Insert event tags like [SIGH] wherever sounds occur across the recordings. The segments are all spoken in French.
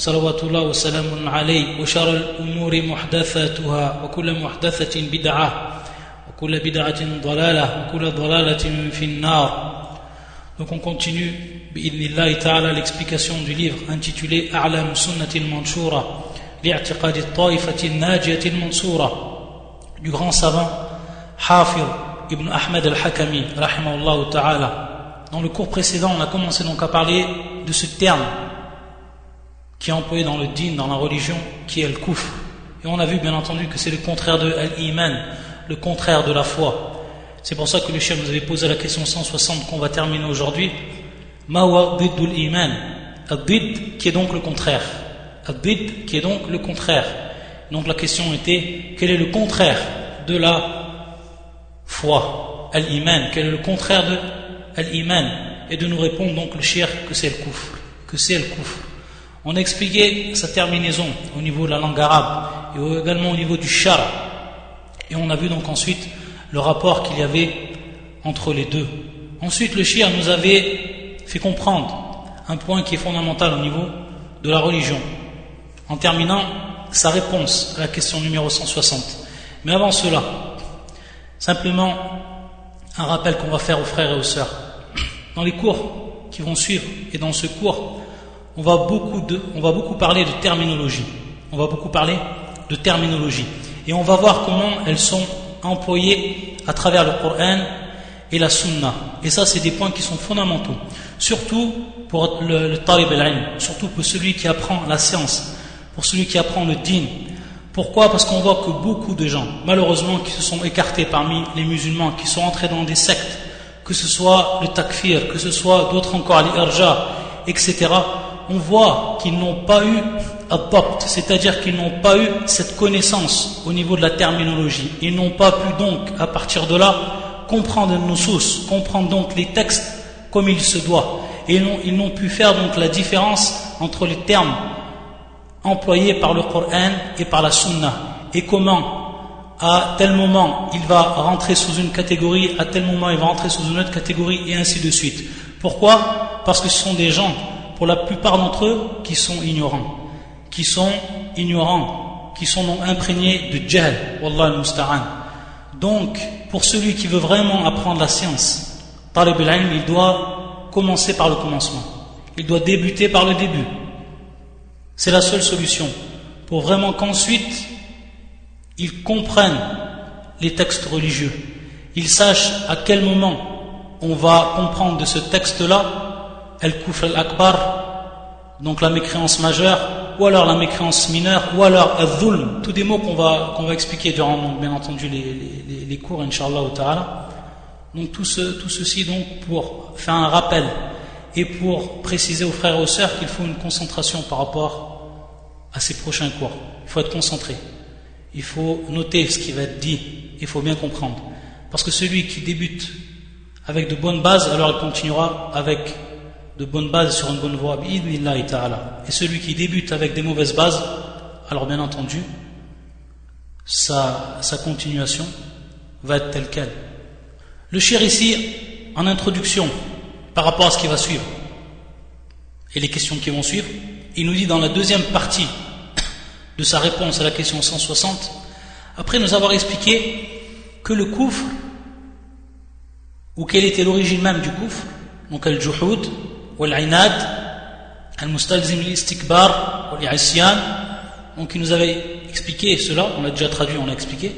صلوات الله وسلام عليه وشر الأمور محدثاتها وكل محدثة بدعة وكل بدعة ضلالة وكل ضلالة في النار Donc on continue بإذن تعالى l'explication du livre intitulé أعلام سنة المنشورة لاعتقاد الطائفة الناجية المنصورة du grand savant Hafir ibn Ahmed al-Hakami rahimahullah ta'ala Dans le cours précédent, on a commencé donc à parler de ce terme qui est employé dans le din, dans la religion, qui est le kufr. Et on a vu bien entendu que c'est le contraire de al-iman, le contraire de la foi. C'est pour ça que le chef nous avait posé la question 160 qu'on va terminer aujourd'hui. Mawa diddul iman? Ad-did qui est donc le contraire. Ad-did qui est donc le contraire. Donc la question était quel est le contraire de la foi Al-iman. Quel est le contraire de al-iman Et de nous répondre donc le shir que c'est le kufr. Que c'est le kufr. On a expliqué sa terminaison au niveau de la langue arabe et également au niveau du char. Et on a vu donc ensuite le rapport qu'il y avait entre les deux. Ensuite, le shir nous avait fait comprendre un point qui est fondamental au niveau de la religion, en terminant sa réponse à la question numéro 160. Mais avant cela, simplement un rappel qu'on va faire aux frères et aux sœurs. Dans les cours qui vont suivre et dans ce cours, on va beaucoup, de, on va beaucoup parler de terminologie. On va beaucoup parler de terminologie. Et on va voir comment elles sont employées à travers le Coran et la Sunna. Et ça, c'est des points qui sont fondamentaux. Surtout pour le, le talib al surtout pour celui qui apprend la science, pour celui qui apprend le din. Pourquoi? Parce qu'on voit que beaucoup de gens, malheureusement, qui se sont écartés parmi les musulmans, qui sont entrés dans des sectes, que ce soit le takfir, que ce soit d'autres encore, les etc., on voit qu'ils n'ont pas eu c'est-à-dire qu'ils n'ont pas eu cette connaissance au niveau de la terminologie. Ils n'ont pas pu donc, à partir de là, comprendre nos sources, comprendre donc les textes comme il se doit. Et ils n'ont pu faire donc la différence entre les termes employés par le Coran et par la Sunna. Et comment, à tel moment, il va rentrer sous une catégorie, à tel moment, il va rentrer sous une autre catégorie, et ainsi de suite. Pourquoi? Parce que ce sont des gens pour la plupart d'entre eux qui sont ignorants, qui sont ignorants, qui sont donc imprégnés de jahl, wallah al-musta'an. Donc, pour celui qui veut vraiment apprendre la science, talib al il doit commencer par le commencement. Il doit débuter par le début. C'est la seule solution pour vraiment qu'ensuite il comprenne les textes religieux. Il sache à quel moment on va comprendre de ce texte-là al-kufr al-akbar, donc la mécréance majeure, ou alors la mécréance mineure, ou alors al-dhulm, tous des mots qu'on va, va expliquer durant, bien entendu, les, les, les cours, inshallah ta'ala. Donc tout, ce, tout ceci donc pour faire un rappel et pour préciser aux frères et aux sœurs qu'il faut une concentration par rapport à ces prochains cours. Il faut être concentré. Il faut noter ce qui va être dit. Il faut bien comprendre. Parce que celui qui débute avec de bonnes bases, alors il continuera avec de bonnes bases sur une bonne voie, et celui qui débute avec des mauvaises bases, alors bien entendu, sa, sa continuation va être telle qu'elle. Le cher ici, en introduction, par rapport à ce qui va suivre, et les questions qui vont suivre, il nous dit dans la deuxième partie de sa réponse à la question 160, après nous avoir expliqué que le coufre, ou quelle était l'origine même du coufre, donc al-juhud, والعناد المستلزم الاستكبار والعصيان donc il nous avait expliqué cela on l'a déjà traduit on l'a expliqué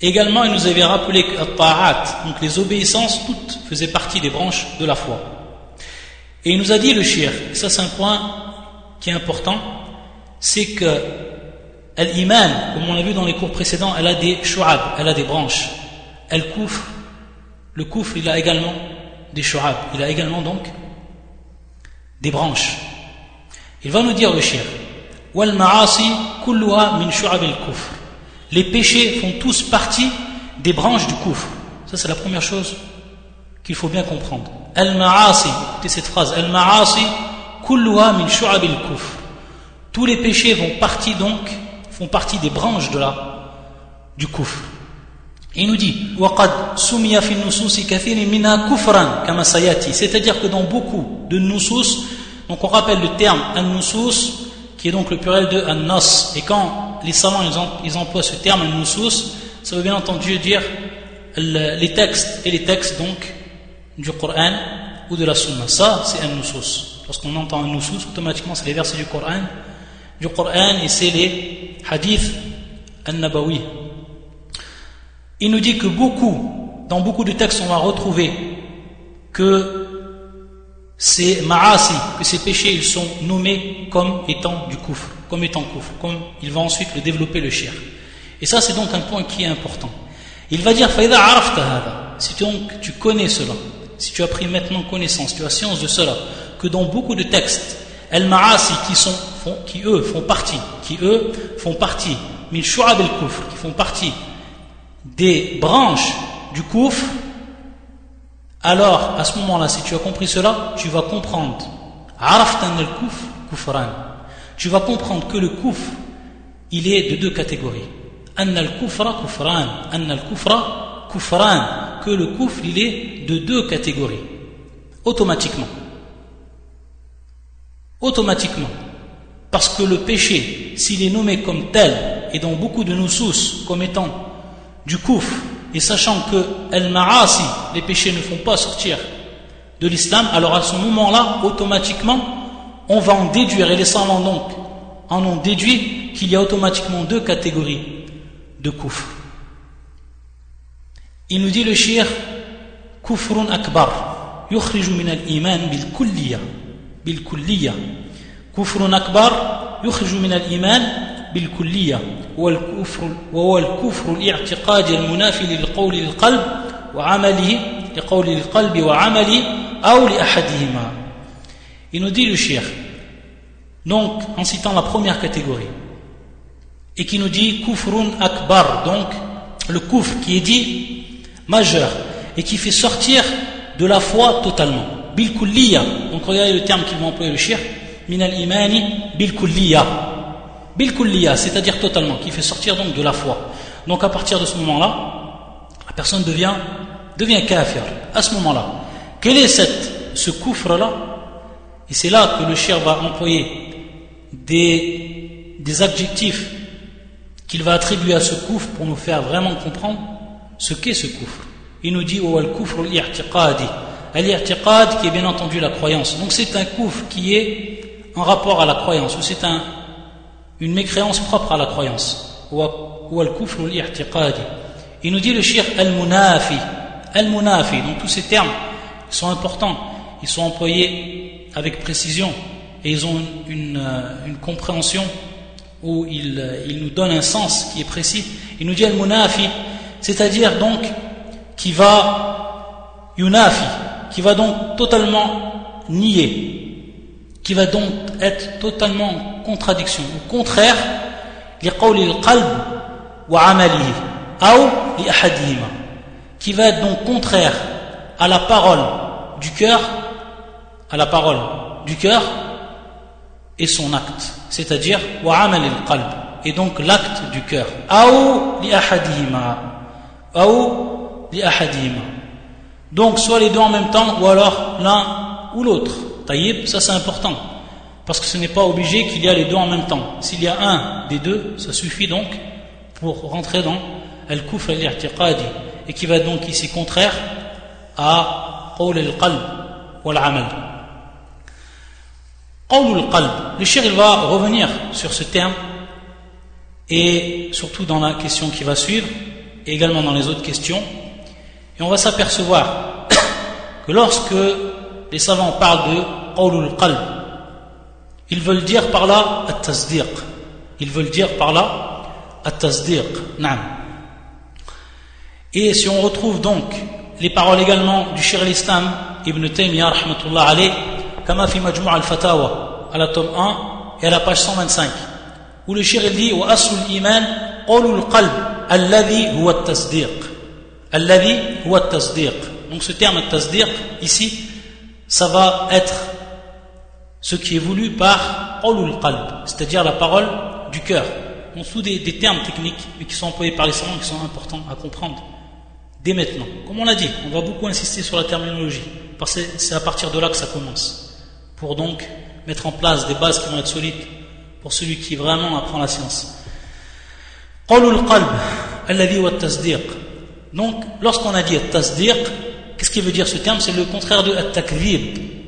également il nous avait rappelé que ta'at donc les obéissances toutes faisaient partie des branches de la foi et il nous a dit le shir ça c'est un point qui est important c'est que l'iman comme on l'a vu dans les cours précédents elle a des shu'ab elle a des branches elle coufre le coufre il a également des shu'ab il a également donc des branches. Il va nous dire le shir Les péchés font tous partie des branches du kufr. Ça, c'est la première chose qu'il faut bien comprendre. Al-ma'asi, écoutez cette phrase, Al-ma'asi kulluha min shu'ab al-kufr. Tous les péchés vont partie donc, font partie des branches de la, du kufr. Il nous dit C'est-à-dire que dans beaucoup de nusus, donc on rappelle le terme al-nusus, qui est donc le pluriel de an-nas. Et quand les savants ils, emploient ce terme al-nusus, ça veut bien entendu dire les textes, et les textes donc du Coran ou de la Sunna. Ça, c'est al-nusus. Lorsqu'on entend al-nusus, automatiquement c'est les versets du Coran, du Coran et c'est les hadiths al-nabawi. Il nous dit que beaucoup, dans beaucoup de textes, on va retrouver que ces ma'asi, que ces péchés, ils sont nommés comme étant du kufr, comme étant kufr, comme il va ensuite le développer le shirk. Et ça, c'est donc un point qui est important. Il va dire, si donc tu connais cela, si tu as pris maintenant connaissance, tu as science de cela, que dans beaucoup de textes, el ma'asi qui sont, qui eux font partie, qui eux font partie, min shu'ab kufr, qui font partie des branches du kufr, alors à ce moment-là, si tu as compris cela, tu vas comprendre. Tu vas comprendre que le kufr, il est de deux catégories. Que le kufr, il est de deux catégories. Automatiquement. Automatiquement. Parce que le péché, s'il est nommé comme tel, et dans beaucoup de nos sources comme étant du kufr, et sachant que el-ma'asi, les péchés ne font pas sortir de l'islam, alors à ce moment-là, automatiquement, on va en déduire, et les savants donc en ont déduit qu'il y a automatiquement deux catégories de kufr. Il nous dit le shir, kufrun akbar, yukhriju min al-iman bil kulliya, bil kulliya. Kufrun akbar, yukhriju min al-iman بالكلية هو الكفر وهو الكفر الاعتقادي المنافي للقول للقلب وعمله لقول القلب وعمله أو لأحدهما Il nous dit le shir, donc en citant la première catégorie, et qui nous dit kufrun akbar, donc le kufr qui est dit majeur, et qui fait sortir de la foi totalement. Bil kulliya, donc regardez le terme qu'il va employer le shir, min al imani bil kulliya, bilkulliya, c'est-à-dire totalement, qui fait sortir donc de la foi. Donc à partir de ce moment-là, la personne devient, devient kafir. À ce moment-là, quel est cette, ce coufre-là Et c'est là que le cher va employer des, des adjectifs qu'il va attribuer à ce coufre pour nous faire vraiment comprendre ce qu'est ce coufre. Il nous dit oh, al kufr al-i'tiqadi. Al-i'tiqad qui est bien entendu la croyance. Donc c'est un coufre qui est en rapport à la croyance, ou c'est un, une mécréance propre à la croyance. Il nous dit le shir al-munafi. Al-munafi, donc tous ces termes sont importants, ils sont employés avec précision et ils ont une, euh, une compréhension où ils, euh, ils, nous donnent un sens qui est précis. Il nous dit al-munafi, c'est-à-dire donc qui va yunafi, qui va donc totalement nier, qui va donc être totalement en contradiction, au contraire, qui va être donc contraire à la parole du cœur, à la parole du cœur et son acte, c'est-à-dire et donc l'acte du cœur. Donc soit les deux en même temps ou alors l'un ou l'autre. Ça c'est important. Parce que ce n'est pas obligé qu'il y a les deux en même temps. S'il y a un des deux, ça suffit donc pour rentrer dans al-kufr al-i'tiqadi et qui va donc ici contraire à qawl al-qalb wal amal. Qawl al-qalb. Le shir il va revenir sur ce terme et surtout dans la question qui va suivre et également dans les autres questions. Et on va s'apercevoir [COUGHS] que lorsque les savants parlent de qawlul qalb. Ils veulent dire par là at-tasdiq. Ils veulent dire par là at-tasdiq. Et si on retrouve donc les paroles également du Shir al-Islam Ibn Taymiyyah rahmatullah alayh, kama fi majmu' al-fatawa, à la tome 1 et à la page 125. où le il dit wa asul iman qawlul qalb alladhi huwa at-tasdiq alladhi huwa at-tasdiq donc ce terme tasdiq ici ça va être ce qui est voulu par qawlul qalb c'est-à-dire la parole du cœur. On sous des, termes techniques mais qui sont employés par les savants qui sont importants à comprendre dès maintenant. Comme on l'a dit on va beaucoup insister sur la terminologie parce que c'est à partir de là que ça commence. Pour donc mettre en place des bases qui vont être solides pour celui qui vraiment apprend la science. Donc, lorsqu'on a dit tasdiq, qu'est-ce qui veut dire ce terme? C'est le contraire de at-takvib.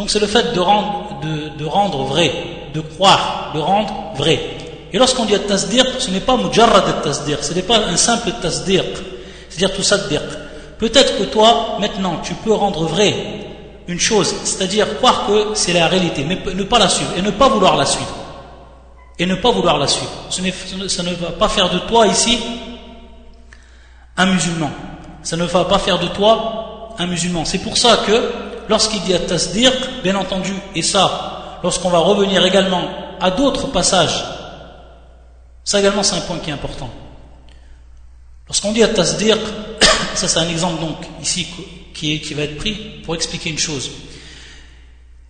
Donc, c'est le fait de rendre, de, rendre vrai, de croire, de rendre vrai. Et lorsqu'on dit tasdiq, ce n'est pas mujarrad at-tasdiq, ce n'est pas un simple tasdiq, c'est-à-dire tout ça dire. Peut-être que toi, maintenant, tu peux rendre vrai une chose, c'est-à-dire croire que c'est la réalité, mais ne pas la suivre et ne pas vouloir la suivre et ne pas vouloir la suivre. ça ne va pas faire de toi ici un musulman. Ça ne va pas faire de toi un musulman. C'est pour ça que lorsqu'il dit à tasdir, bien entendu, et ça, lorsqu'on va revenir également à d'autres passages, ça également c'est un point qui est important. Lorsqu'on dit à tasdir, [COUGHS] ça c'est un exemple donc ici qui va être pris pour expliquer une chose.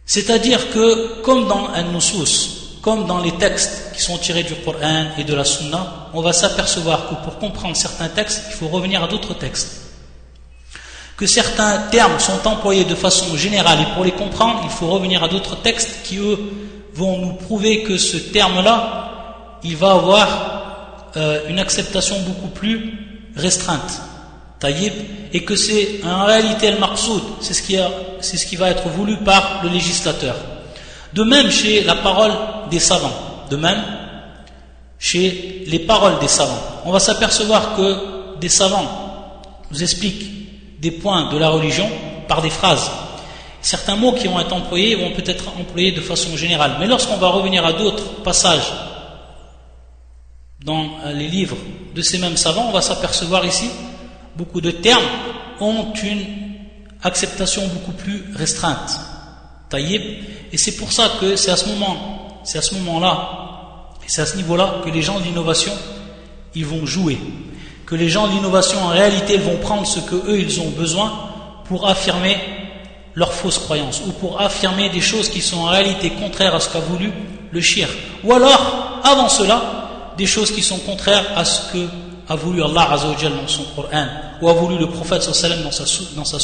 C'est-à-dire que comme dans un nusus, comme dans les textes qui sont tirés du Coran et de la Sunna, on va s'apercevoir que pour comprendre certains textes, il faut revenir à d'autres textes. Que certains termes sont employés de façon générale et pour les comprendre, il faut revenir à d'autres textes qui, eux, vont nous prouver que ce terme-là, il va avoir euh, une acceptation beaucoup plus restreinte. Taïb, et que c'est en réalité le marsoud, c'est ce, c'est ce qui va être voulu par le législateur. De même chez la parole des savants, de même chez les paroles des savants. On va s'apercevoir que des savants nous expliquent des points de la religion par des phrases. Certains mots qui vont être employés vont peut-être employés de façon générale. Mais lorsqu'on va revenir à d'autres passages dans les livres de ces mêmes savants, on va s'apercevoir ici beaucoup de termes ont une acceptation beaucoup plus restreinte. Taïb. Et c'est pour ça que c'est à ce moment, c'est à ce moment-là, c'est à ce niveau-là que les gens de l'innovation, vont jouer. Que les gens de l'innovation, en réalité, vont prendre ce que eux, ils ont besoin pour affirmer leurs fausses croyances, ou pour affirmer des choses qui sont en réalité contraires à ce qu'a voulu le shir. Ou alors, avant cela, des choses qui sont contraires à ce que a voulu Allah Azzawajal dans son Coran, ou a voulu le prophète sallam dans sa, dans sa.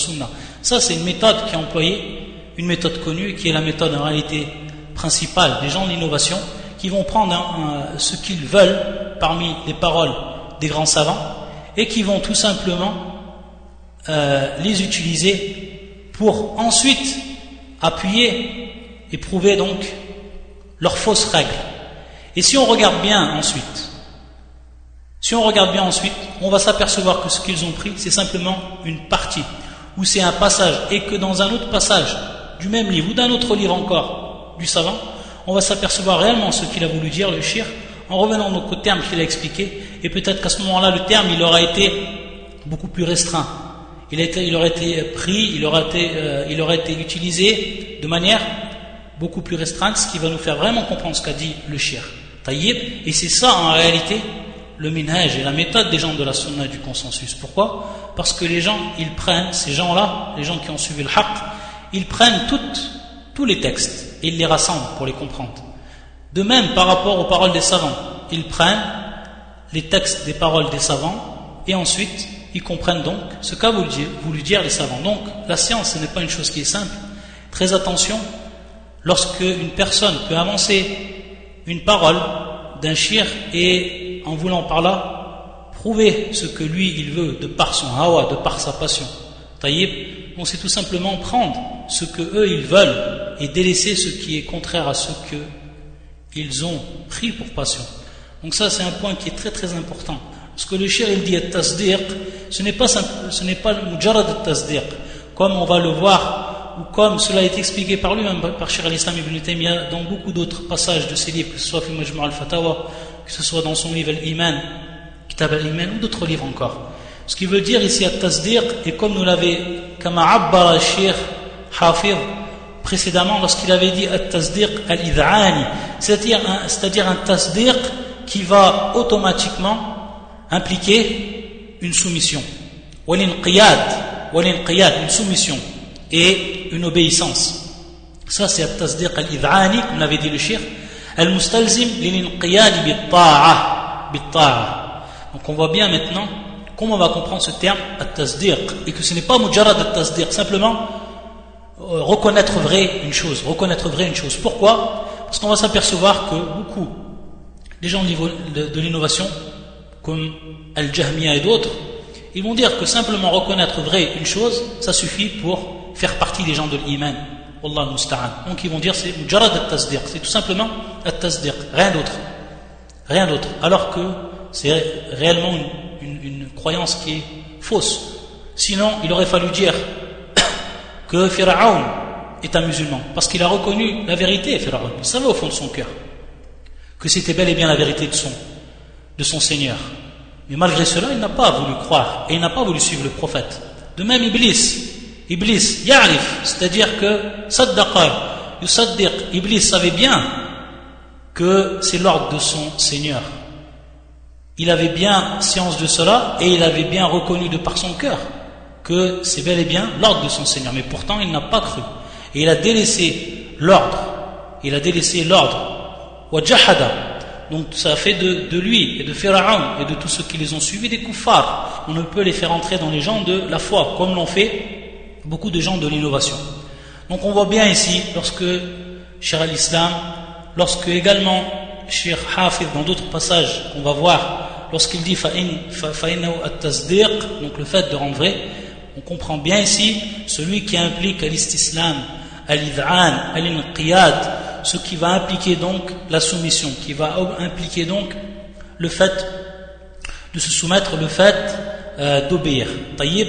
Ça, c'est une méthode qui est employée une méthode connue qui est la méthode en réalité principale des gens d'innovation qui vont prendre ce qu'ils veulent parmi les paroles des grands savants et qui vont tout simplement euh, les utiliser pour ensuite appuyer et prouver donc leurs fausses règles. Et si on regarde bien ensuite, si on regarde bien ensuite, on va s'apercevoir que ce qu'ils ont pris, c'est simplement une partie, ou c'est un passage, et que dans un autre passage, du même livre ou d'un autre livre encore du savant, on va s'apercevoir réellement ce qu'il a voulu dire, le shir, en revenant donc au terme qu'il a expliqué, et peut-être qu'à ce moment-là, le terme, il aura été beaucoup plus restreint. Il, aurait été pris, il aurait été, euh, été utilisé de manière beaucoup plus restreinte, ce qui va nous faire vraiment comprendre ce qu'a dit le shir. Taïb, et c'est ça en réalité le minhaj et la méthode des gens de la sunna du consensus. Pourquoi? Parce que les gens, ils prennent, ces gens-là, les gens qui ont suivi le haqq, ils prennent tous les textes et ils les rassemblent pour les comprendre. De même, par rapport aux paroles des savants, ils prennent les textes des paroles des savants et ensuite ils comprennent donc ce qu'a voulu dire les savants. Donc, la science, ce n'est pas une chose qui est simple. Très attention, lorsque une personne peut avancer une parole d'un shir et en voulant par là prouver ce que lui il veut de par son hawa, de par sa passion. Taïb, on sait tout simplement prendre ce que eux ils veulent et délaisser ce qui est contraire à ce que ils ont pris pour passion. Donc ça c'est un point qui est très très important. Parce que le shir il dit tasdiq, ce n'est pas ce n'est pas le mujarrad tasdiq, comme on va le voir ou comme cela été expliqué par lui-même par Shir al-Islam ibn Taymiyyah dans beaucoup d'autres passages de ses livres, que ce soit Majmu' al-Fatawa, que ce soit dans son livre Al-Iman, Kitab al-Iman ou d'autres livres encore. Ce qui veut dire ici at-tasdiq, et comme nous l'avait, comme Abbar al-Shir Hafir, précédemment lorsqu'il avait dit at-tasdiq al-id'ani, c'est-à-dire un, c'est-à-dire tasdiq qui va automatiquement impliquer une soumission. Wal-inqiyad, une soumission et une obéissance. Ça c'est at-tasdiq al-id'ani, comme l'avait dit le shir, al-mustalzim lil-inqiyad bit-ta'a. Donc on voit bien maintenant comment on va comprendre ce terme at-tasdiq et que ce n'est pas mujarrad at-tasdiq, simplement reconnaître vrai une chose, reconnaître vrai une chose. Pourquoi? Parce qu'on va s'apercevoir que beaucoup des gens de, l'innovation, comme Al-Jahmiya et d'autres, ils vont dire que simplement reconnaître vrai une chose, ça suffit pour faire partie des gens de l'iman. Allah. Donc ils vont dire c'est mujarrad at-tasdiq, c'est tout simplement at-tasdiq, rien d'autre. Rien d'autre. Alors que c'est réellement une croyance qui est fausse. Sinon, il aurait fallu dire que Pharaon est un musulman, parce qu'il a reconnu la vérité, Pharaon. Il savait au fond de son cœur que c'était bel et bien la vérité de son, de son Seigneur. Mais malgré cela, il n'a pas voulu croire et il n'a pas voulu suivre le prophète. De même, Iblis, Iblis, Ya'rif, c'est-à-dire que Saddaqa, Yusaddiq, Iblis savait bien que c'est l'ordre de son Seigneur. Il avait bien science de cela et il avait bien reconnu de par son cœur que c'est bel et bien l'ordre de son Seigneur. Mais pourtant, il n'a pas cru. Et il a délaissé l'ordre. Il a délaissé l'ordre. Donc ça a fait de, lui et de Pharaon et de tous ceux qui les ont suivis des kuffars. On ne peut les faire entrer dans les gens de la foi, comme l'ont fait beaucoup de gens de l'innovation. Donc on voit bien ici, lorsque Cher al-Islam, lorsque également Cheikh Hafiz, dans d'autres passages qu'on va voir, lorsqu'il dit donc le fait de rendre vrai, on comprend bien ici celui qui implique l'istislam, al-id'an, al-inqiyad, ce qui va impliquer donc la soumission, qui va impliquer donc le fait de se soumettre, le fait euh, d'obéir. Taïb,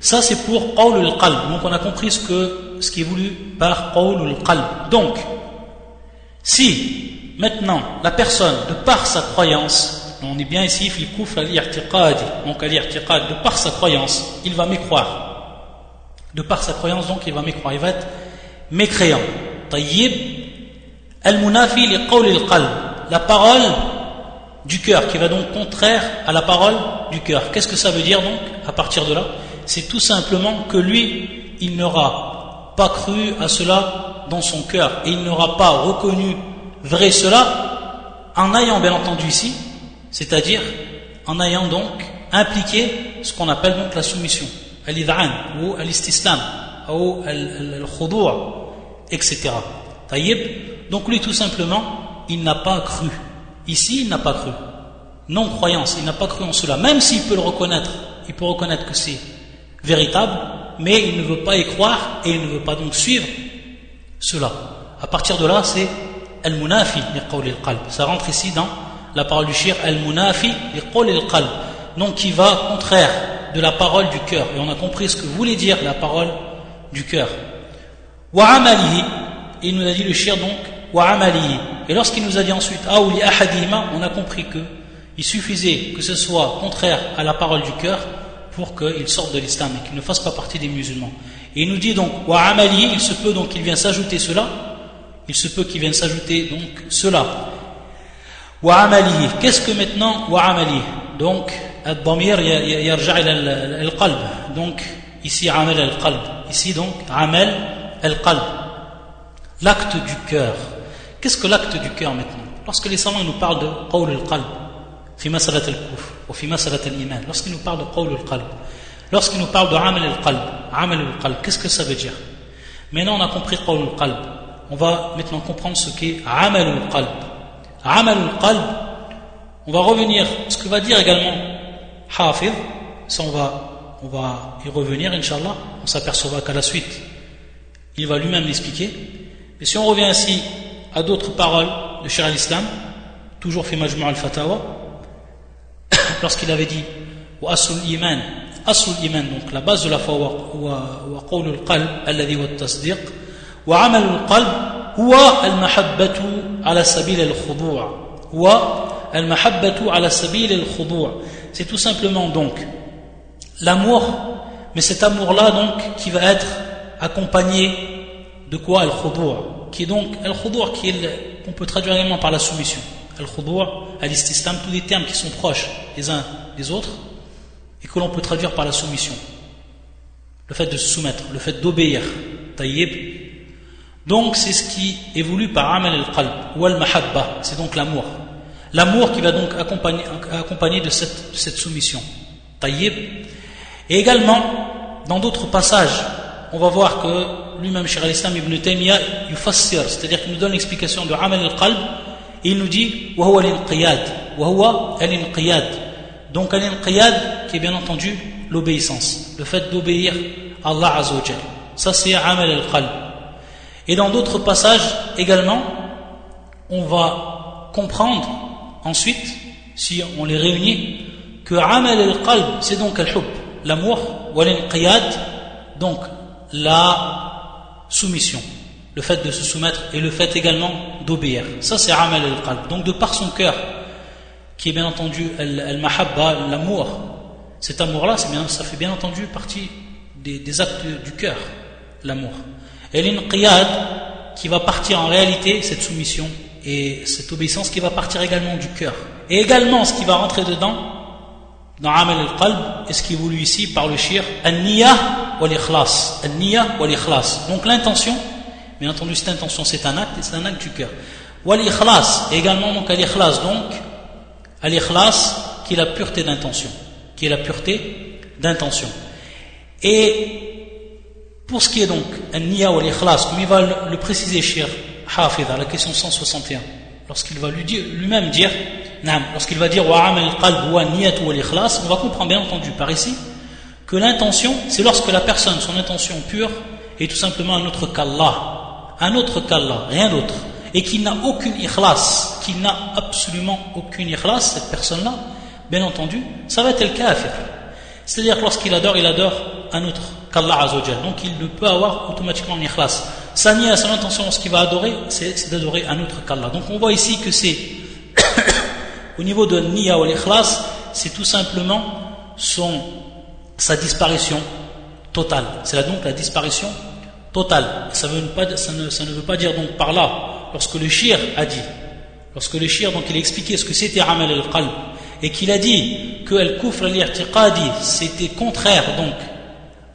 ça c'est pour qawl al-qalb. Donc on a compris ce, que, ce qui est voulu par qawl al-qalb. Donc, si maintenant la personne, de par sa croyance, on est bien ici, donc à de par sa croyance, il va mécroire. De par sa croyance, donc il va mécroire, il va être mécréant. Tayyib, al-munafi li al-qalb, la parole du cœur, qui va donc contraire à la parole du cœur. Qu'est-ce que ça veut dire donc, à partir de là? C'est tout simplement que lui, il n'aura pas cru à cela dans son cœur, et il n'aura pas reconnu vrai cela, en ayant bien entendu ici c'est-à-dire en ayant donc impliqué ce qu'on appelle donc la soumission, al-id'an ou al-istislam ou al-khudu' etc. Taïb, donc lui tout simplement, il n'a pas cru. Ici, il n'a pas cru. Non-croyance, il n'a pas cru en cela. Même s'il peut le reconnaître, il peut reconnaître que c'est véritable, mais il ne veut pas y croire et il ne veut pas donc suivre cela. À partir de là, c'est al-munafi. Ça rentre ici dans la parole du shir al-munafi al-qalb. Donc qui va contraire de la parole du cœur. Et on a compris ce que voulait dire la parole du cœur. Wa amalihi il nous a dit le shir donc wa et lorsqu'il nous a dit ensuite aouli ahadima on a compris que il suffisait que ce soit contraire à la parole du cœur pour qu'il sorte de l'islam et qu'il ne fasse pas partie des musulmans. Et il nous dit donc wa il se peut donc qu'il vienne s'ajouter cela. Il se peut qu'il vienne s'ajouter donc cela وعمله qu'est-ce que maintenant وعمله donc الضمير يرجع إلى القلب donc ici عمل القلب ici donc عمل القلب l'acte du cœur qu'est-ce que l'acte du cœur maintenant lorsque les savants nous parlent de قول القلب في مسألة الكفر وفي مسألة الإيمان lorsqu'ils nous parlent de قول القلب lorsqu'ils nous parlent de عمل القلب عمل القلب qu'est-ce que ça veut dire maintenant on a compris قول القلب on va maintenant comprendre ce qu'est عمل القلب Amal al-qalb, on va revenir, ce que va dire également Hafid, on va, on va y revenir, Inch'Allah, on s'apercevra qu'à la suite, il va lui-même l'expliquer. Mais si on revient ainsi à d'autres paroles de Cheikh al-Islam, toujours fait Majmu' al-Fatawa, [COUGHS] lorsqu'il avait dit wa asul iman asul iman donc la base de la foi wa qawl al-qalb alladhi wa tasdiq wa amal al-qalb هو المحبة على سبيل الخضوع هو المحبة على سبيل الخضوع c'est tout simplement donc l'amour mais cet amour là donc qui va être accompagné de quoi Al-Khudur, qui est donc Al-Khudur, qui est qu'on peut traduire également par la soumission. Al-Khudur, Al-Istislam, tous les termes qui sont proches les uns des autres et que l'on peut traduire par la soumission. Le fait de se soumettre, le fait d'obéir. Taïb. Donc c'est ce qui est voulu par Amal al-Qalb ou al-Mahabba, c'est donc l'amour. L'amour qui va donc accompagner, accompagner de, cette, de cette soumission. Taïb. Et également, dans d'autres passages, on va voir que lui-même, Cheikh al-Islam ibn Taymiyyah, yufassir, c'est-à-dire qu'il nous donne l'explication de Amal al-Qalb, et il nous dit وهو الانقياد وهو الانقياد donc al-inqiyad qui est bien entendu l'obéissance le fait d'obéir à Allah Azzawajal ça c'est amal al-qalb et dans d'autres passages également on va comprendre ensuite si on les réunit que amal al-qalb c'est donc al-hub l'amour ou al-inqiyad donc la soumission le fait de se soumettre et le fait également d'obéir. Ça, c'est amal al-qalb. Donc, de par son cœur, qui est bien entendu al-mahabba, l'amour, cet amour-là, ça fait bien entendu partie des, actes du cœur, l'amour. Et l'inqiyad, qui va partir en réalité, cette soumission et cette obéissance qui va partir également du cœur. Et également, ce qui va rentrer dedans, dans amal al-qalb, et ce qui est voulu ici par le shir, al-niya wal-ikhlas. Al-niya wal-ikhlas. Donc, l'intention, Bien entendu, cette intention, c'est un acte, c'est un acte du cœur. Ou al-ikhlas, également donc al-ikhlas, donc al-ikhlas, qui est la pureté d'intention, qui est la pureté d'intention. Et pour ce qui est donc al-niya ou al-ikhlas, comme il va le, préciser Shir Hafid la question 161, lorsqu'il va lui-même dire, lorsqu'il va dire wa al-qalb wa niyat ou al-ikhlas, on va comprendre bien entendu par ici que l'intention, c'est lorsque la personne, son intention pure, est tout simplement un autre qu'Allah un autre qu'Allah, rien d'autre, et qui n'a aucune ikhlas, qui n'a absolument aucune ikhlas, cette personne-là, bien entendu, ça va être le kafir. C'est-à-dire que lorsqu'il adore, il adore un autre qu'Allah Azzawajal. Donc il ne peut avoir automatiquement une ikhlas. Sa à son intention, ce qu'il va adorer, c'est d'adorer un autre qu'Allah. Donc on voit ici que c'est, [COUGHS] au niveau de niya ou l'ikhlas, c'est tout simplement son, sa disparition totale. C'est donc la disparition Total. Ça, veut pas, ça, ne, ça, ne, veut pas dire donc par là, lorsque le shir a dit, lorsque le shir donc il a expliqué ce que c'était Amal al-Qalb, et qu'il a dit que al-Kufr al-I'tiqadi c'était contraire donc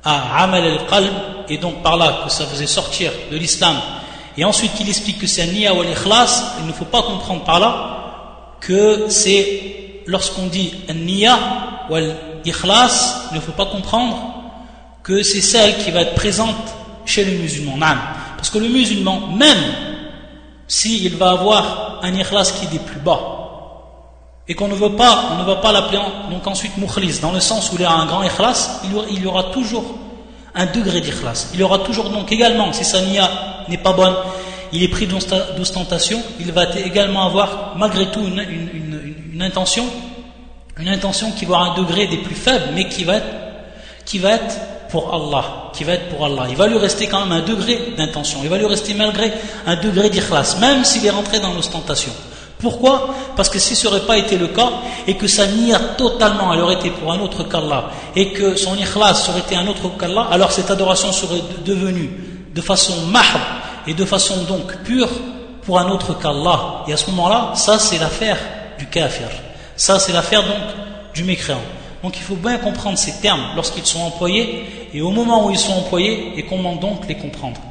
à Amal al-Qalb, et donc par là que ça faisait sortir de l'islam, et ensuite qu'il explique que c'est un niya ou al-ikhlas, il ne faut pas comprendre par là que c'est lorsqu'on dit un niya ou al-ikhlas, il ne faut pas comprendre que c'est celle qui va être présente chez le musulman. Parce que le musulman, même s'il va avoir un ikhlas qui est des plus bas, et qu'on ne veut pas, on ne va pas l'appeler donc ensuite mukhlis, dans le sens où il a un grand ikhlas, il y aura toujours un degré d'ikhlas. Il y aura toujours donc également, si sa niya n'est pas bonne, il est pris d'ostentation, il va également avoir malgré tout une, intention, une intention qui va avoir un degré des plus faibles, mais qui va être, qui va être pour Allah, qui va être pour Allah. Il va lui rester quand même un degré d'intention, il va lui rester malgré un degré d'ikhlas, même s'il est rentré dans l'ostentation. Pourquoi? Parce que si ce n'aurait pas été le cas, et que sa niya totalement, elle aurait été pour un autre qu'Allah, et que son ikhlas aurait été un autre qu'Allah, alors cette adoration serait devenue de façon mahb, et de façon donc pure, pour un autre qu'Allah. Et à ce moment-là, ça c'est l'affaire du kafir. Ça c'est l'affaire donc du mécréant. Donc il faut bien comprendre ces termes lorsqu'ils sont employés et au moment où ils sont employés et comment donc les comprendre.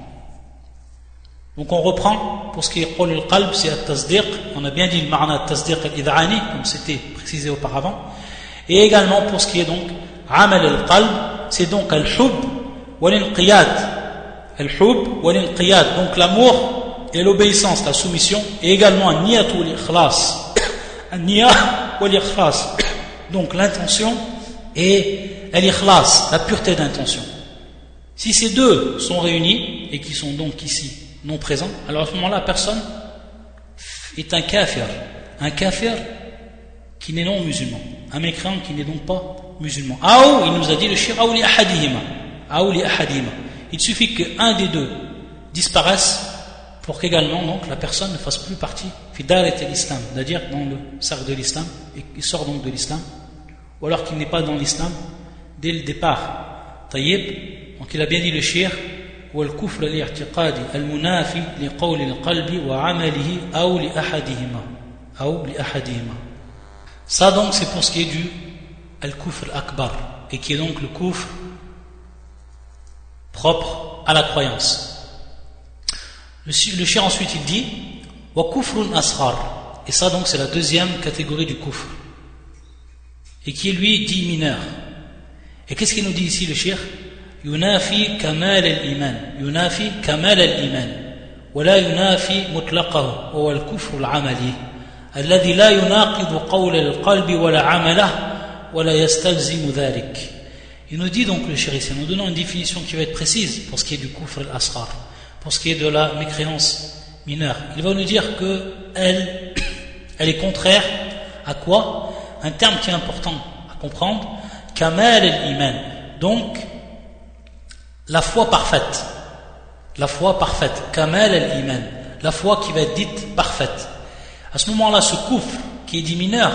Donc on reprend pour ce qui est qawl al-qalb, c'est at-tasdiq. On a bien dit le ma'na at-tasdiq al-id'ani comme c'était précisé auparavant. Et également pour ce qui est donc amal al-qalb, c'est donc al-hub wal-inqiyad. Al-hub wal-inqiyad, donc l'amour et l'obéissance, la soumission, et également an-niyat wal-ikhlas. An-niyat wal-ikhlas donc l'intention et l'ikhlas, la pureté d'intention. Si ces deux sont réunis et qui sont donc ici non présents, alors à ce moment-là, personne est un kafir. Un kafir qui n'est non musulman. Un mécréant qui n'est donc pas musulman. Aou, il nous a dit le shir li ahadihima. li ahadihima. Il suffit qu'un des deux disparaisse pour qu'également donc la personne ne fasse plus partie fidèle l'islam, c'est-à-dire dans le cercle de l'islam, et il sort donc de l'islam ou alors qu'il n'est pas dans l'islam dès le départ. Taïb, donc il a bien dit le shir, هو الكفر الاعتقادي المنافي لقول القلب وعمله أو لأحدهما أو لأحدهما Ça donc c'est pour ce qui est du al-kufr akbar et qui est donc le kufr propre à la croyance. Le, le cher ensuite il dit wa kufrun ashar et ça donc c'est la deuxième catégorie du kufr et qui est lui dit mineur. Et qu'est-ce qu'il nous dit ici le cher ينافي كمال الإيمان ينافي كمال الإيمان ولا ينافي مطلقه هو الكفر العملي الذي لا يناقض قول القلب ولا عمله ولا يستلزم ذلك Il nous dit donc le chéri, nous donnons une définition qui va être précise pour ce qui est du kufr al-asrar, pour ce qui est de la mécréance mineure. Il va nous dire que elle, elle est contraire à quoi Un terme qui est important à comprendre, kamal al-iman. Donc, la foi parfaite. La foi parfaite. Kamal al-iman. La foi qui va être dite parfaite. À ce moment-là, ce kufr qui est dit mineur,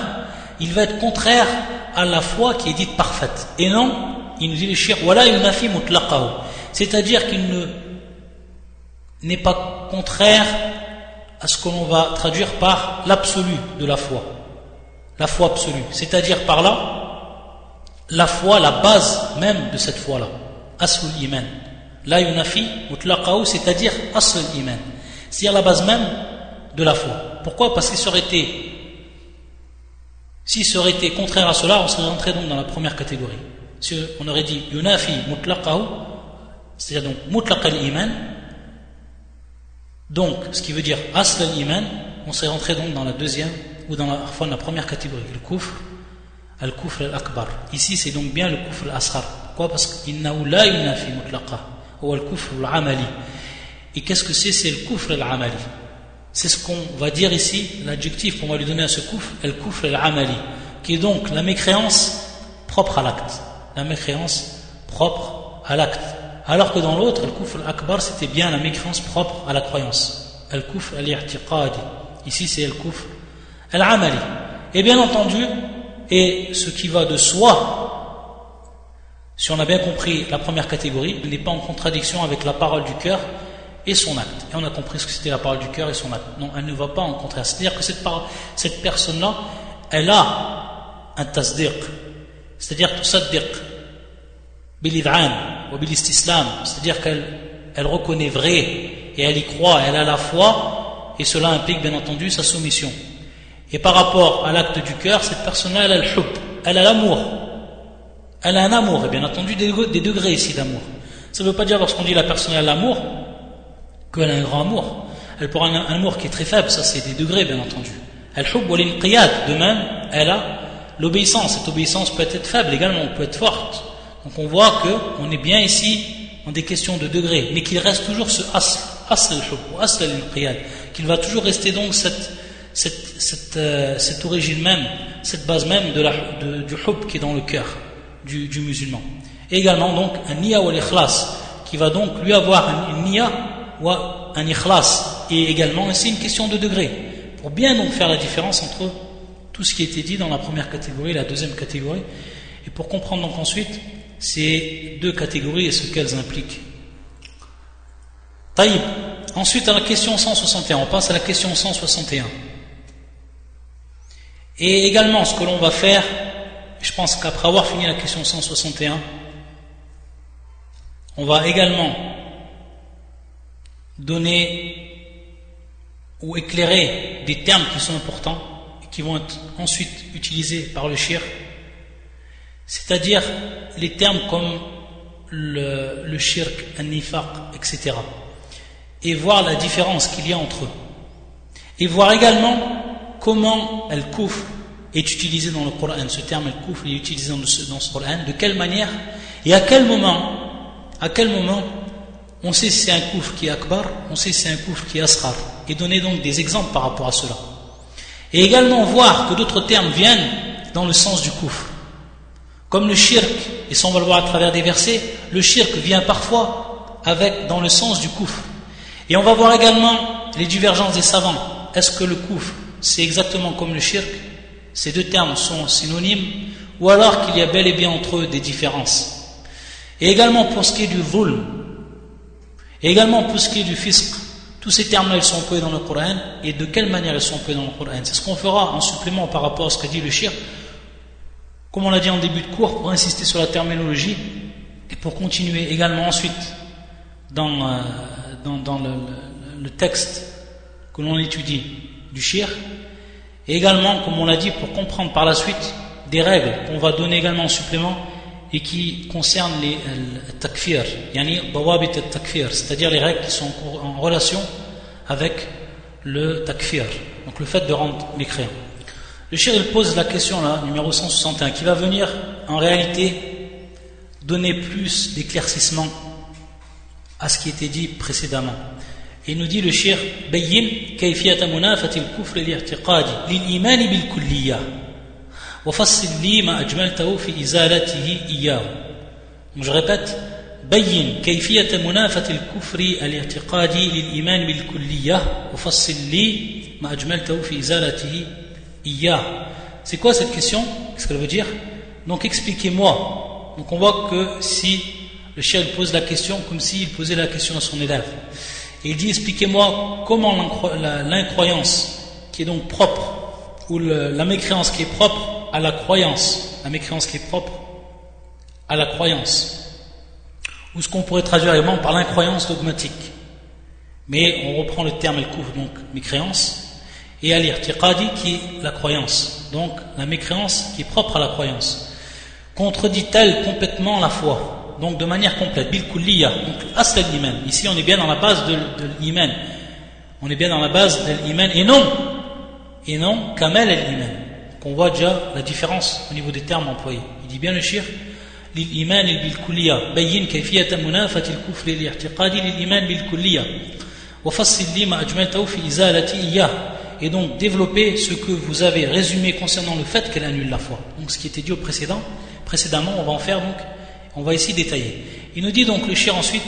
il va être contraire à la foi qui est dite parfaite. Et non, il nous dit le shir, voilà yunafi. C'est-à-dire qu'il ne n'est pas contraire à ce que l'on va traduire par l'absolu de la foi. La foi absolue. C'est-à-dire par là, la foi, la base même de cette foi-là. Asul iman. La yunafi mutlaqahu, c'est-à-dire asul iman. C'est-à-dire la base même de la foi. Pourquoi? Parce qu'il serait été, s'il serait été contraire à cela, on serait rentré donc dans la première catégorie. Si on aurait dit yunafi mutlaqahu, c'est-à-dire donc mutlaq al-iman, donc ce qui veut dire asl al-iman, on serait rentré donc dans la deuxième ou dans la, dans la première catégorie, le kufr, al-kufr al-akbar. Ici c'est donc bien le kufr al-asghar. Pourquoi? Parce qu'innahu la yunafi mutlaqa, ou al-kufr al-amali. Et qu'est-ce que c'est? C'est le kufr al-amali. C'est ce qu'on va dire ici, l'adjectif qu'on va lui donner à ce kufr, al-kufr al-amali, qui est donc la mécréance propre à l'acte. La mécréance propre à l'acte. Alors que dans l'autre, al-kufr al-akbar, c'était bien la mécréance propre à la croyance. Al-kufr al-i'tiqadi. Ici c'est al-kufr al-amali. Et bien entendu, et ce qui va de soi, si on a bien compris la première catégorie, n'est pas en contradiction avec la parole du cœur et son acte. Et on a compris ce que c'était la parole du cœur et son acte. Non, elle ne va pas en contraire. C'est-à-dire que cette, personne-là, elle a un tasdiq, c'est-à-dire tusaddiq, bilid'an, ou bilistislam, c'est-à-dire qu'elle elle reconnaît vrai et elle y croit, elle a la foi, et cela implique bien entendu sa soumission. Et par rapport à l'acte du cœur, cette personne-là, elle a le hub, elle a l'amour. Elle a un amour, et bien entendu des, degrés ici d'amour. Ça ne veut pas dire lorsqu'on dit la personne a l'amour, qu'elle a un grand amour. Elle pourra un, un amour qui est très faible, ça c'est des degrés bien entendu. Elle ou de même, elle a l'obéissance. Cette obéissance peut être faible également, peut être forte. Donc on voit qu'on est bien ici en des questions de degrés, mais qu'il reste toujours ce asl, asl al-hub, qu'il va toujours rester donc cette, cette, cette, euh, cette, origine même, cette base même de la, du hub qui est dans le cœur du, musulman. Et également donc un niya ou l'ikhlas, qui va donc lui avoir un, niya ou un ikhlas, et également c'est une question de degré, pour bien donc faire la différence entre tout ce qui été dit dans la première catégorie et la deuxième catégorie, et pour comprendre donc ensuite ces deux catégories et ce qu'elles impliquent. Taïb. Ensuite à la question 161, on passe à la question 161. Et également, ce que l'on va faire, je pense qu'après avoir fini la question 161, on va également donner ou éclairer des termes qui sont importants et qui vont être ensuite utilisés par le shir, c'est-à-dire les termes comme le, shirk, un nifaq, etc. Et voir la différence qu'il y a entre eux. Et voir également comment el kouf est utilisé dans le Coran, ce terme el kouf est utilisé dans, ce Coran, de quelle manière et à quel moment, à quel moment on sait si c'est un kouf qui est akbar, on sait si c'est un kouf qui est asghar, et donner donc des exemples par rapport à cela. Et également voir que d'autres termes viennent dans le sens du kouf. Comme le shirk, et ça on va le voir à travers des versets, le shirk vient parfois avec dans le sens du kouf. Et on va voir également les divergences des savants. Est-ce que le kouf c'est exactement comme le shirk, ces deux termes sont synonymes, ou alors qu'il y a bel et bien entre eux des différences. Et également pour ce qui est du dhulm, Et également pour ce qui est du fisq, tous ces termes-là, ils sont employés dans le Coran, et de quelle manière ils sont employés dans le Coran? C'est ce qu'on fera en supplément par rapport à ce qu'a dit le shir, comme on l'a dit en début de cours, pour insister sur la terminologie, et pour continuer également ensuite dans, euh, dans, le, le, texte que l'on étudie du shir, et également, comme on l'a dit, pour comprendre par la suite des règles qu'on va donner également en supplément et qui concernent les takfir, c'est-à-dire les règles qui sont en relation avec le takfir, donc le fait de rendre mécréant. Le shir pose la question là, numéro 161, qui va venir en réalité donner plus d'éclaircissement à ce qui était dit précédemment. Il nous dit le shir, bayyin kayfiyata munafati al-kufr al-i'tiqadi lil-iman bil-kulliyah. وفصل لي ما أجملته في إزالته إياه je répète بين كيفية منافة الكفر الاعتقادي للإيمان بالكلية وفصل لي ما أجملته في إزالته إياه C'est quoi cette question Qu'est-ce qu'elle veut dire Donc expliquez-moi. Donc on voit que si le chien pose la question comme s'il posait la question à son élève. Il dit expliquez-moi comment l'incroyance qui est donc propre, ou la mécréance qui est propre, à la croyance, la mécréance qui est propre à la croyance, ou ce qu'on pourrait traduire également par l'incroyance dogmatique. Mais on reprend le terme el couvre donc mécréance, et al-irtiqadi qui est la croyance, donc la mécréance qui est propre à la croyance. Contredit-elle complètement la foi? Donc de manière complète, bil kulliya, donc asl iman Ici on est bien dans la base de, l'iman. On est bien dans la base de l'iman et non, et non kamel al-iman on voit déjà la différence au niveau des termes employés. Il dit bien le shir للإيمان بالكلية بين كيفية منافة الكفر الاعتقادي للإيمان بالكلية وفصل لي ما أجملته في إزالة إياه et donc développer ce que vous avez résumé concernant le fait qu'elle annule la foi. Donc ce qui était dit au précédent, précédemment, on va en faire donc, on va ici détailler. Il nous dit donc le chien ensuite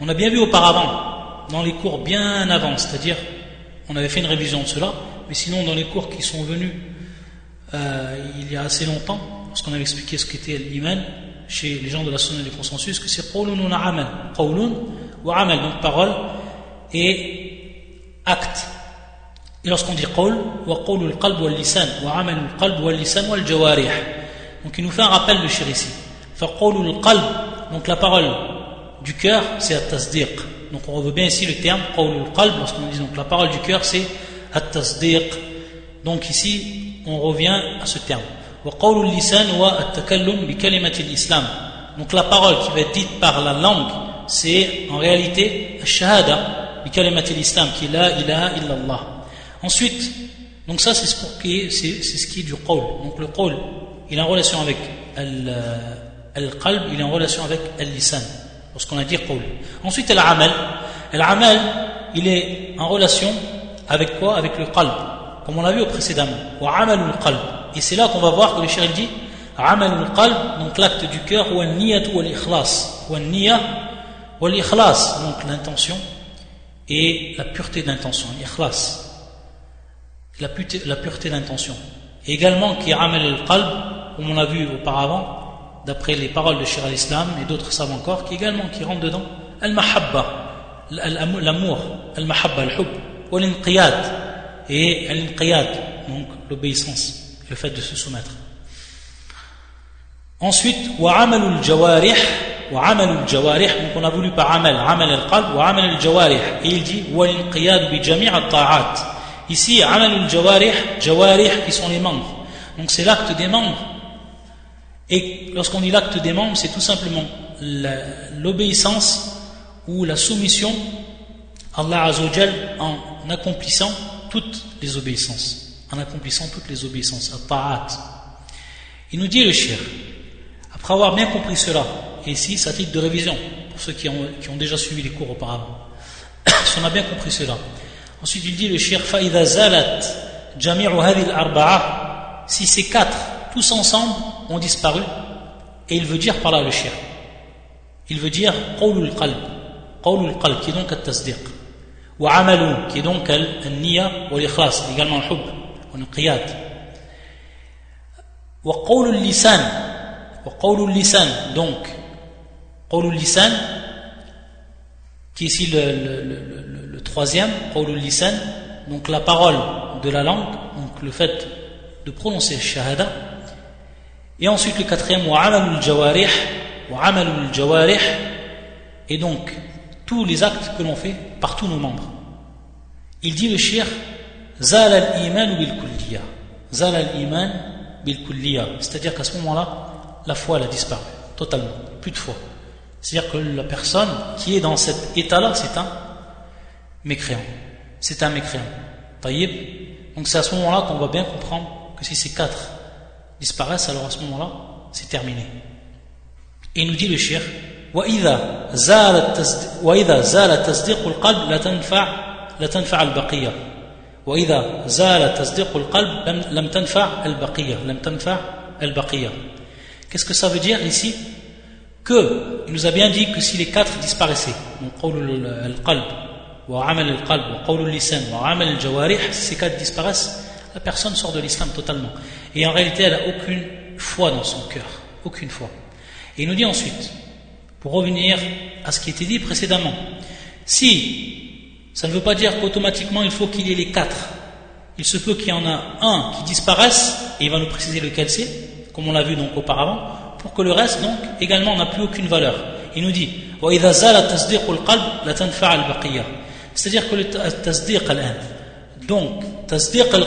On a bien vu auparavant, dans les cours bien avant, c'est-à-dire, on avait fait une révision de cela, mais sinon dans les cours qui sont venus euh, il y a assez longtemps, lorsqu'on avait expliqué ce qu'était l'iman chez les gens de la Sunna du consensus, que c'est donc parole et acte. Et lorsqu'on dit qawl, wa qawlul qalb wal lisan, wa amalul qalb wal lisan wal jawarih. Donc il nous fait un rappel de shir ici. Fa qawlul qalb, donc la parole du cœur, c'est at-tasdiq. Donc on revoit bien ici le terme qawlul qalb, lorsqu'on dit donc la parole du cœur, c'est at-tasdiq. Donc ici, on revient à ce terme. Wa qawlul lisan wa at-takallum bi islam. Donc la parole qui va être dite par la langue, c'est en réalité shahada bi islam, qui est la ilaha illallah. Ensuite, donc ça c'est ce, qui est, du qawl. Donc le qawl, il est en relation avec al-qalb, il est en relation avec al-lisan lorsqu'on a dit qawl. Ensuite, l'amal. L'amal, il est en relation avec quoi? Avec le qalb, comme on l'a vu précédemment. Wa. Et c'est là qu'on va voir que le shir dit amalul donc l'acte du cœur, wa niyatu wal ikhlas. Wa niya wal ikhlas, donc l'intention et la pureté d'intention, l'ikhlas. La, la pureté d'intention. Également, qui amal al-qalb, comme on l'a vu auparavant, d'après les paroles de Shir al-Islam et d'autres savants encore, qui également qui rentrent dedans, al-mahabba, l'amour, al-mahabba, al-hub, ou l'inqiyad, et l'inqiyad, donc l'obéissance, le fait de se soumettre. Ensuite, wa amalul jawarih, wa amalul jawarih, donc on a voulu par amal, amal al-qalb, wa amal al-jawarih, et il dit, wa l'inqiyad bi jami' al-ta'at. Ici, amalul jawarih, jawarih qui sont les membres. Donc c'est l'acte des membres et lorsqu'on dit l'acte des membres, c'est tout simplement l'obéissance ou la soumission à Allah Azzawajal en accomplissant toutes les obéissances. En accomplissant toutes les obéissances. At Il nous dit le shir, après avoir bien compris cela, et ici, ça titre de révision, pour ceux qui ont, qui ont déjà suivi les cours auparavant. [COUGHS] si on a bien compris cela. Ensuite, il dit le shir faïda zalat jami'u hadil arba'a. Si ces quatre, tous ensemble, ont disparu, et il veut dire par là le shir. Il veut dire qawlul qalb. Qawlul qalb, qui est donc al-tasdiq. Wa amalu, qui est donc al-niya wa l'ikhlas, également le hub, ou l'qiyad. Wa qawlul lisan. Wa qawlul lisan, donc. Qawlul lisan, qui est ici le, le, le, le troisième, donc la parole de la langue, donc le fait de prononcer shahada. Et ensuite le quatrième, wa'amalul jawarih, wa'amalul jawarih, et donc tous les actes que l'on fait par tous nos membres. Il dit le shir, zal al-iman bil kulliya. Zal al-iman bil kulliya. C'est-à-dire qu'à ce moment-là, la foi elle a disparu, totalement, plus de foi. C'est-à-dire que la personne qui est dans cet état-là, c'est un mécréant. C'est un mécréant. Taïb. Donc c'est à ce moment-là qu'on va bien comprendre que si ces quatre disparaissent, alors à ce moment-là, c'est terminé. Et il nous dit le shir, وإذا زال تصديق القلب لا تنفع لا تنفع البقية وإذا زال تصديق القلب لم تنفع البقية لم تنفع البقية Qu'est-ce que ça veut dire ici Que, il nous a bien dit que si les quatre disparaissaient, si ces quatre disparaissent, la personne sort de l'islam totalement. Et en réalité, elle n'a aucune foi dans son cœur. Aucune foi. Et il nous dit ensuite, pour revenir à ce qui était dit précédemment, si ça ne veut pas dire qu'automatiquement il faut qu'il y ait les quatre, il se peut qu'il y en a un qui disparaisse, et il va nous préciser lequel c'est, comme on l'a vu donc auparavant, pour que le reste donc également n'a plus aucune valeur. Il nous dit c'est-à-dire que le tasdiq al donc tasdiq al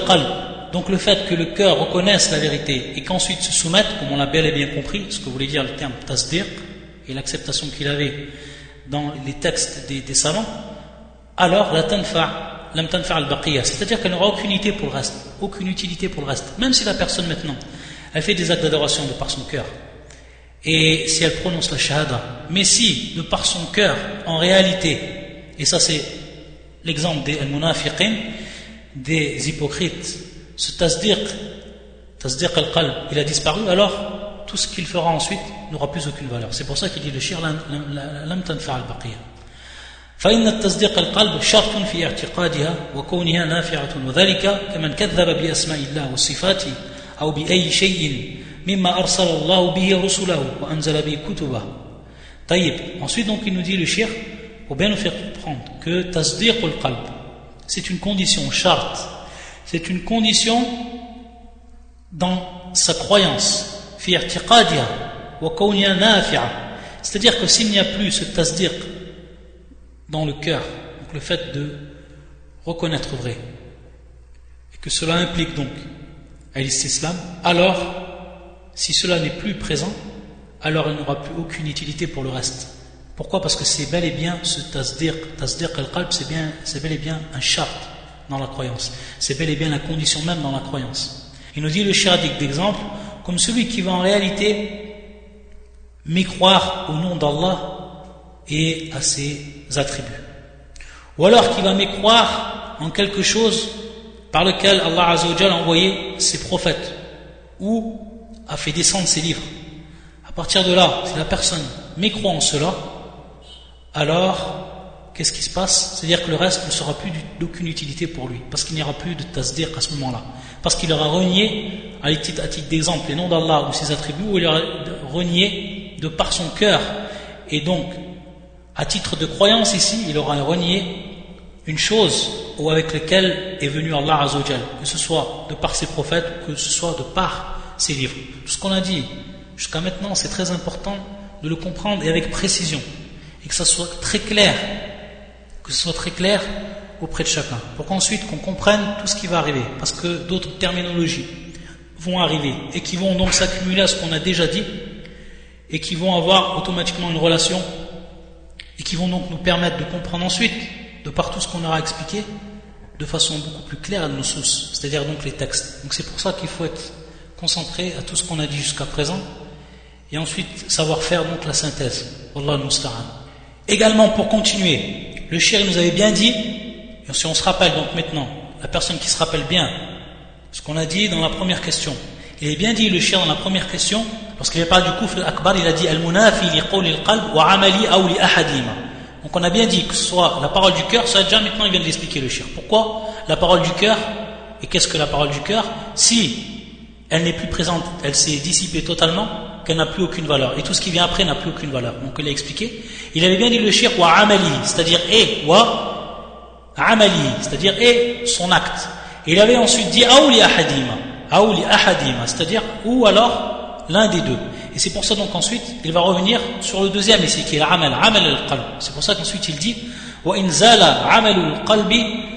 donc le fait que le cœur reconnaisse la vérité et qu'ensuite se soumette, comme on l'a bel et bien compris, ce que voulait dire le terme tasdiq et l'acceptation qu'il avait dans les textes des, savants, alors la tanfa, al c'est-à-dire qu'elle n'aura aucune utilité pour le reste, aucune utilité pour le reste, même si la personne maintenant elle fait des actes d'adoration de par son cœur Et si elle prononce la shahada, mais si de par son cœur, en réalité, et ça c'est l'exemple des munafiqin, des hypocrites, ce tasdiq, tasdiq al-qalb, il a disparu, alors tout ce qu'il fera ensuite n'aura plus aucune valeur. C'est pour ça qu'il dit le shir lam tanfa al-baqiyah. فإن التصديق القلب شرط في اعتقادها وكونها نافعة وذلك كمن كذب بأسماء الله وصفاته أو بأي شيء مما أرسل الله به رسله وأنزل به كتبه طيب ensuite donc il nous dit le shir pour bien nous faire comprendre que tasdiq al-qalb c'est une condition charte c'est une condition dans sa croyance fi i'tiqadiha wa kawniha nafi'a c'est-à-dire que s'il n'y a plus ce tasdiq dans le cœur donc le fait de reconnaître vrai et que cela implique donc à alors, si cela n'est plus présent, alors il n'aura plus aucune utilité pour le reste. Pourquoi? Parce que c'est bel et bien ce tasdir, tasdir al-qalb, c'est bien, c'est bel et bien un charte dans la croyance. C'est bel et bien la condition même dans la croyance. Il nous dit le sharadik d'exemple, comme celui qui va en réalité mécroire au nom d'Allah et à ses attributs. Ou alors qui va mécroire en quelque chose par lequel Allah a envoyé ses prophètes ou a fait descendre ses livres. À partir de là, si la personne mécroit en cela, alors qu'est-ce qui se passe? C'est-à-dire que le reste ne sera plus d'aucune utilité pour lui, parce qu'il n'y aura plus de tasdir à ce moment-là. Parce qu'il aura renié, à titre, d'exemple, les noms d'Allah ou ses attributs, ou il aura renié de par son cœur. Et donc, à titre de croyance ici, il aura renié une chose ou avec lequel est venu Allah Azzawajal, que ce soit de par ses prophètes que ce soit de par ses livres. Tout ce qu'on a dit jusqu'à maintenant, c'est très important de le comprendre et avec précision, et que ça soit très clair, que ce soit très clair auprès de chacun, pour qu'ensuite qu'on comprenne tout ce qui va arriver, parce que d'autres terminologies vont arriver. Et qui vont donc s'accumuler à ce qu'on a déjà dit. Et qui vont avoir automatiquement une relation. Et qui vont donc nous permettre de comprendre ensuite de par tout ce qu'on aura expliqué, de façon beaucoup plus claire à nos sources, c'est-à-dire donc les textes. Donc c'est pour ça qu'il faut être concentré à tout ce qu'on a dit jusqu'à présent, et ensuite savoir faire donc la synthèse. Également pour continuer, le shir nous avait bien dit, et si on se rappelle donc maintenant, la personne qui se rappelle bien ce qu'on a dit dans la première question, il est bien dit le shir dans la première question, lorsqu'il a parlé du kufr akbar, il a dit al-munafi li al-qalb wa amali aw li ahadima. Donc on a bien dit que ce soit la parole du cœur, ça déjà maintenant il vient de l'expliquer le shir. Pourquoi la parole du cœur Et qu'est-ce que la parole du cœur? Si elle n'est plus présente, elle s'est dissipée totalement, qu'elle n'a plus aucune valeur. Et tout ce qui vient après n'a plus aucune valeur. Donc il a expliqué. Il avait bien dit le shirk wa amali, c'est-à-dire et wa amali, c'est-à-dire et son acte. Et il avait ensuite dit aouli ahadima, aouli ahadima, c'est-à-dire ou alors l'un des deux. Et c'est pour ça donc ensuite il va revenir sur le deuxième ici qui est l'amal, amal al-qalb. C'est pour ça qu'ensuite il dit wa inzala amal al-qalbi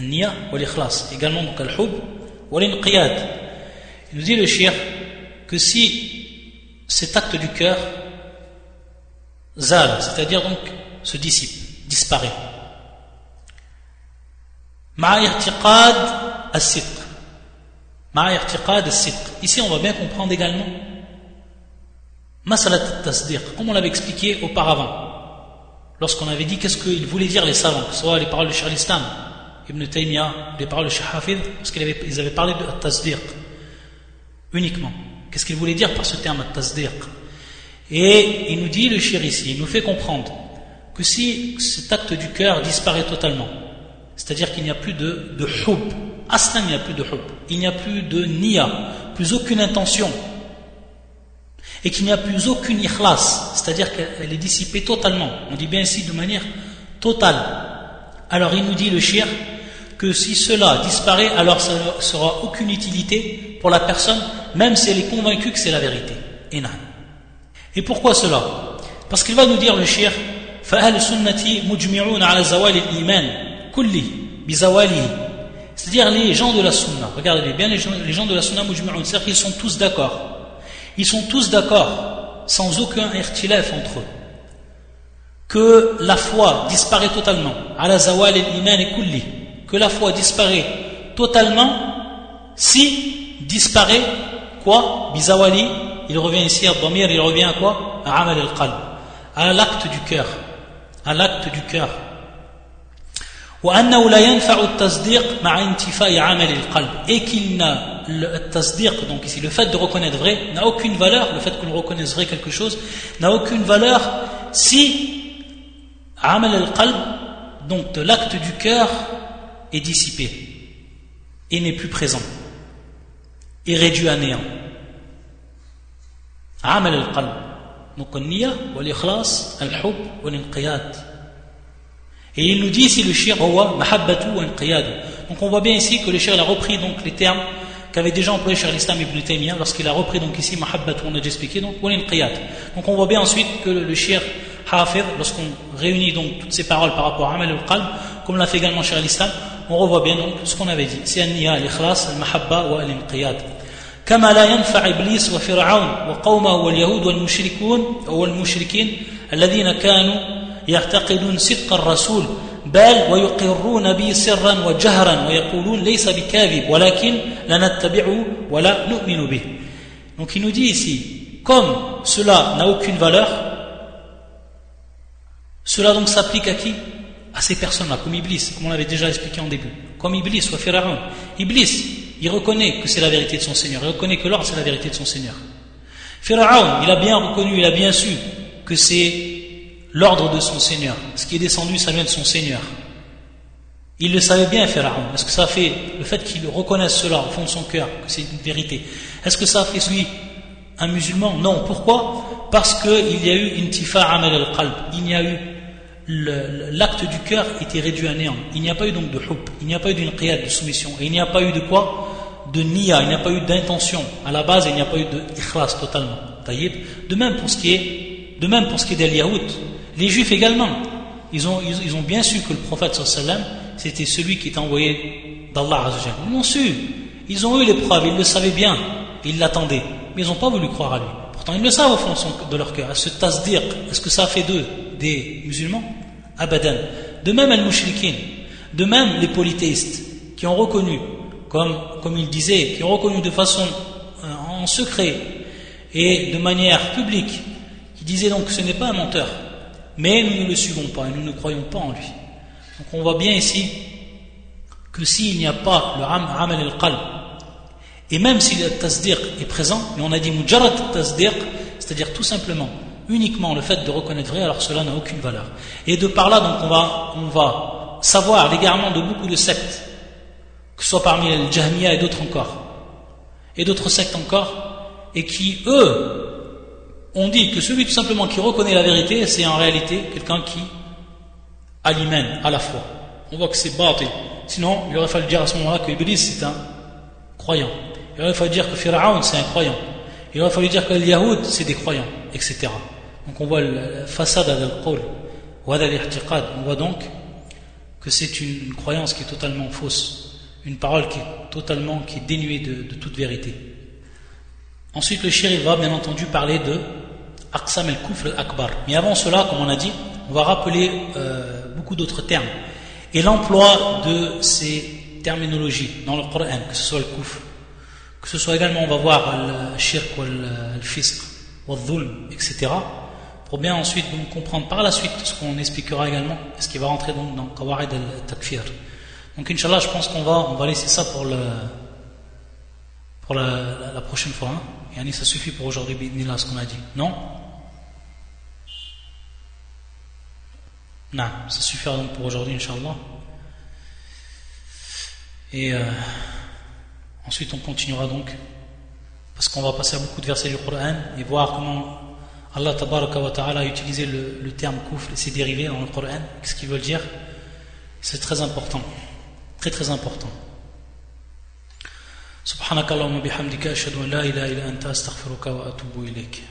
Nia ou également donc. Il nous dit le shir que si cet acte du cœur zal, c'est-à-dire donc se dissipe, disparaît. As-sidq. Ici on va bien comprendre également Masalat tasdiq, comme on l'avait expliqué auparavant, lorsqu'on avait dit qu'est-ce qu'ils voulaient dire les savants, que ce soit les paroles de Charles Islam, Ibn Taymiyyah, les paroles de Sheikh Hafid, parce qu'ils avaient, parlé de tasdiq uniquement. Qu'est-ce qu'ils voulaient dire par ce terme tasdiq Et il nous dit, le shir ici, il nous fait comprendre que si cet acte du cœur disparaît totalement, c'est-à-dire qu'il n'y a plus de, de hub, il n'y a plus de hub, il n'y a plus de niya, plus aucune intention, et qu'il n'y a plus aucune ikhlas, c'est-à-dire qu'elle est dissipée totalement, on dit bien ici de manière totale. Alors il nous dit le shir que si cela disparaît, alors ça ne sera aucune utilité pour la personne, même si elle est convaincue que c'est la vérité. Et pourquoi cela? Parce qu'il va nous dire le shir, c'est-à-dire les gens de la sunna, regardez bien les gens, les gens de la sunna c'est-à-dire qu'ils sont tous d'accord. Ils sont tous d'accord, sans aucun irtilaf entre eux, que la foi disparaît totalement. Ala zawal al-iman kulli que la foi disparaît totalement si disparaît quoi? Bizawali il revient ici à Damir il revient à quoi? À amal al-qalb à l'acte du cœur à l'acte du cœur. Et qu'il n'a le tasdiq donc ici le fait de reconnaître vrai n'a aucune valeur le fait qu'on reconnaisse vrai quelque chose n'a aucune valeur si amal al-qalb donc l'acte du cœur est dissipé et n'est plus présent et réduit à néant. Amal al-qalb donc al-niya wal-ikhlas al-hub wal-inqiyad et il nous dit ici le shir mahabbatu wa Donc on voit bien ici que le shir a repris donc les termes qu'avait déjà employé Cheikh l'Islam ibn Taymiyyah lorsqu'il a repris donc ici mahabbatu on a déjà expliqué donc wa Donc on voit bien ensuite que le shir hafid lorsqu'on réunit donc toutes ces paroles par rapport à amal al-qalb comme l'a fait également Cheikh l'Islam on revoit bien donc ce qu'on avait dit. C'est al-ikhlas al-mahabba wa al-inqiyad. كما لا ينفع إبليس وفرعون وقومه واليهود والمشركون والمشركين الذين كانوا يعتقدون صدق الرسول بل ويقرون به سرا وجهرا ويقولون ليس بكاذب ولكن لنتبعه ولا نؤمن به donc il nous dit ici comme cela n'a aucune valeur cela donc s'applique à qui? À ces personnes-là, comme Iblis, comme on l'avait déjà expliqué en début. Comme Iblis ou Pharaon. Iblis, il reconnaît que c'est la vérité de son Seigneur. Il reconnaît que l'or, c'est la vérité de son Seigneur. Pharaon, il a bien reconnu, il a bien su que c'est l'ordre de son Seigneur. Ce qui est descendu, ça vient de son Seigneur. Il le savait bien, Pharaon. Est-ce que ça fait, le fait qu'il reconnaisse cela au fond de son cœur, que c'est une vérité, est-ce que ça fait lui un musulman? Non. Pourquoi? Parce qu'il y a eu une tifa amal al-qalb. Il y a eu l'acte du cœur était réduit à néant. Il n'y a pas eu donc de hub, il n'y a pas eu d'une qiyad de soumission, et il n'y a pas eu de quoi? De niya, il n'y a pas eu d'intention. À la base, il n'y a pas eu de ikhlas totalement. De même pour ce qui est, de même pour ce qui est des les juifs également, ils ont, ils, ont bien su que le prophète sallam c'était celui qui est envoyé d'Allah Ils l'ont su, ils ont eu les preuves, ils le savaient bien, ils l'attendaient, mais ils n'ont pas voulu croire à lui. Pourtant, ils le savent au fond de leur cœur. Ce tasdir, est-ce que ça fait d'eux des musulmans? De même, les mushrikin, de même les polythéistes, qui ont reconnu, comme, comme ils disaient, qui ont reconnu de façon euh, en secret et de manière publique, qui disait donc que ce n'est pas un menteur, mais nous ne le suivons pas et nous ne croyons pas en lui. Donc on voit bien ici que s'il n'y a pas le amal al-qalb, et même si le tasdiq est présent, et on a dit mujarrad tasdiq, c'est-à-dire tout simplement, uniquement le fait de reconnaître vrai, alors cela n'a aucune valeur. Et de par là, donc on va, on va savoir l'égarement de beaucoup de sectes, que ce soit parmi les Jahmiya et d'autres encore, et d'autres sectes encore, et qui, eux, ont dit que celui tout simplement qui reconnaît la vérité, c'est en réalité quelqu'un qui a à la foi. On voit que c'est bâti. Sinon, il aurait fallu dire à ce moment-là que Iblis c'est un croyant. Il aurait fallu dire que Pharaon c'est un croyant. Il aurait fallu dire que les Yahoud c'est des croyants, etc. Donc on voit la façade al-qawl, on voit donc que c'est une, croyance qui est totalement fausse, une parole qui est totalement qui est dénuée de, toute vérité. Ensuite, le shir va bien entendu parler de Aqsam al-Kufr akbar Mais avant cela, comme on a dit, on va rappeler euh, beaucoup d'autres termes. Et l'emploi de ces terminologies dans le Coran, que ce soit le kufr, que ce soit également, on va voir le shirk le fisq, le dhulm, etc., pour bien ensuite comprendre par la suite ce qu'on expliquera également, ce qui va rentrer donc dans Qawaid al-Takfir. Donc, Inch'Allah, je pense qu'on va, on va laisser ça pour, le, pour la, prochaine fois. Hein. Ça suffit pour aujourd'hui, ce qu'on a dit. Non? Non, ça suffira donc pour aujourd'hui, Inch'Allah. Et euh, ensuite, on continuera donc, parce qu'on va passer à beaucoup de versets du Coran et voir comment Allah wa ta'ala a utilisé le, terme kufr et ses dérivés dans le Coran, ce qu'ils veulent dire. C'est très important, très très important. سبحانك اللهم bihamdika ashhadu an la ilaha illa anta astaghfiruka wa atubu ilayk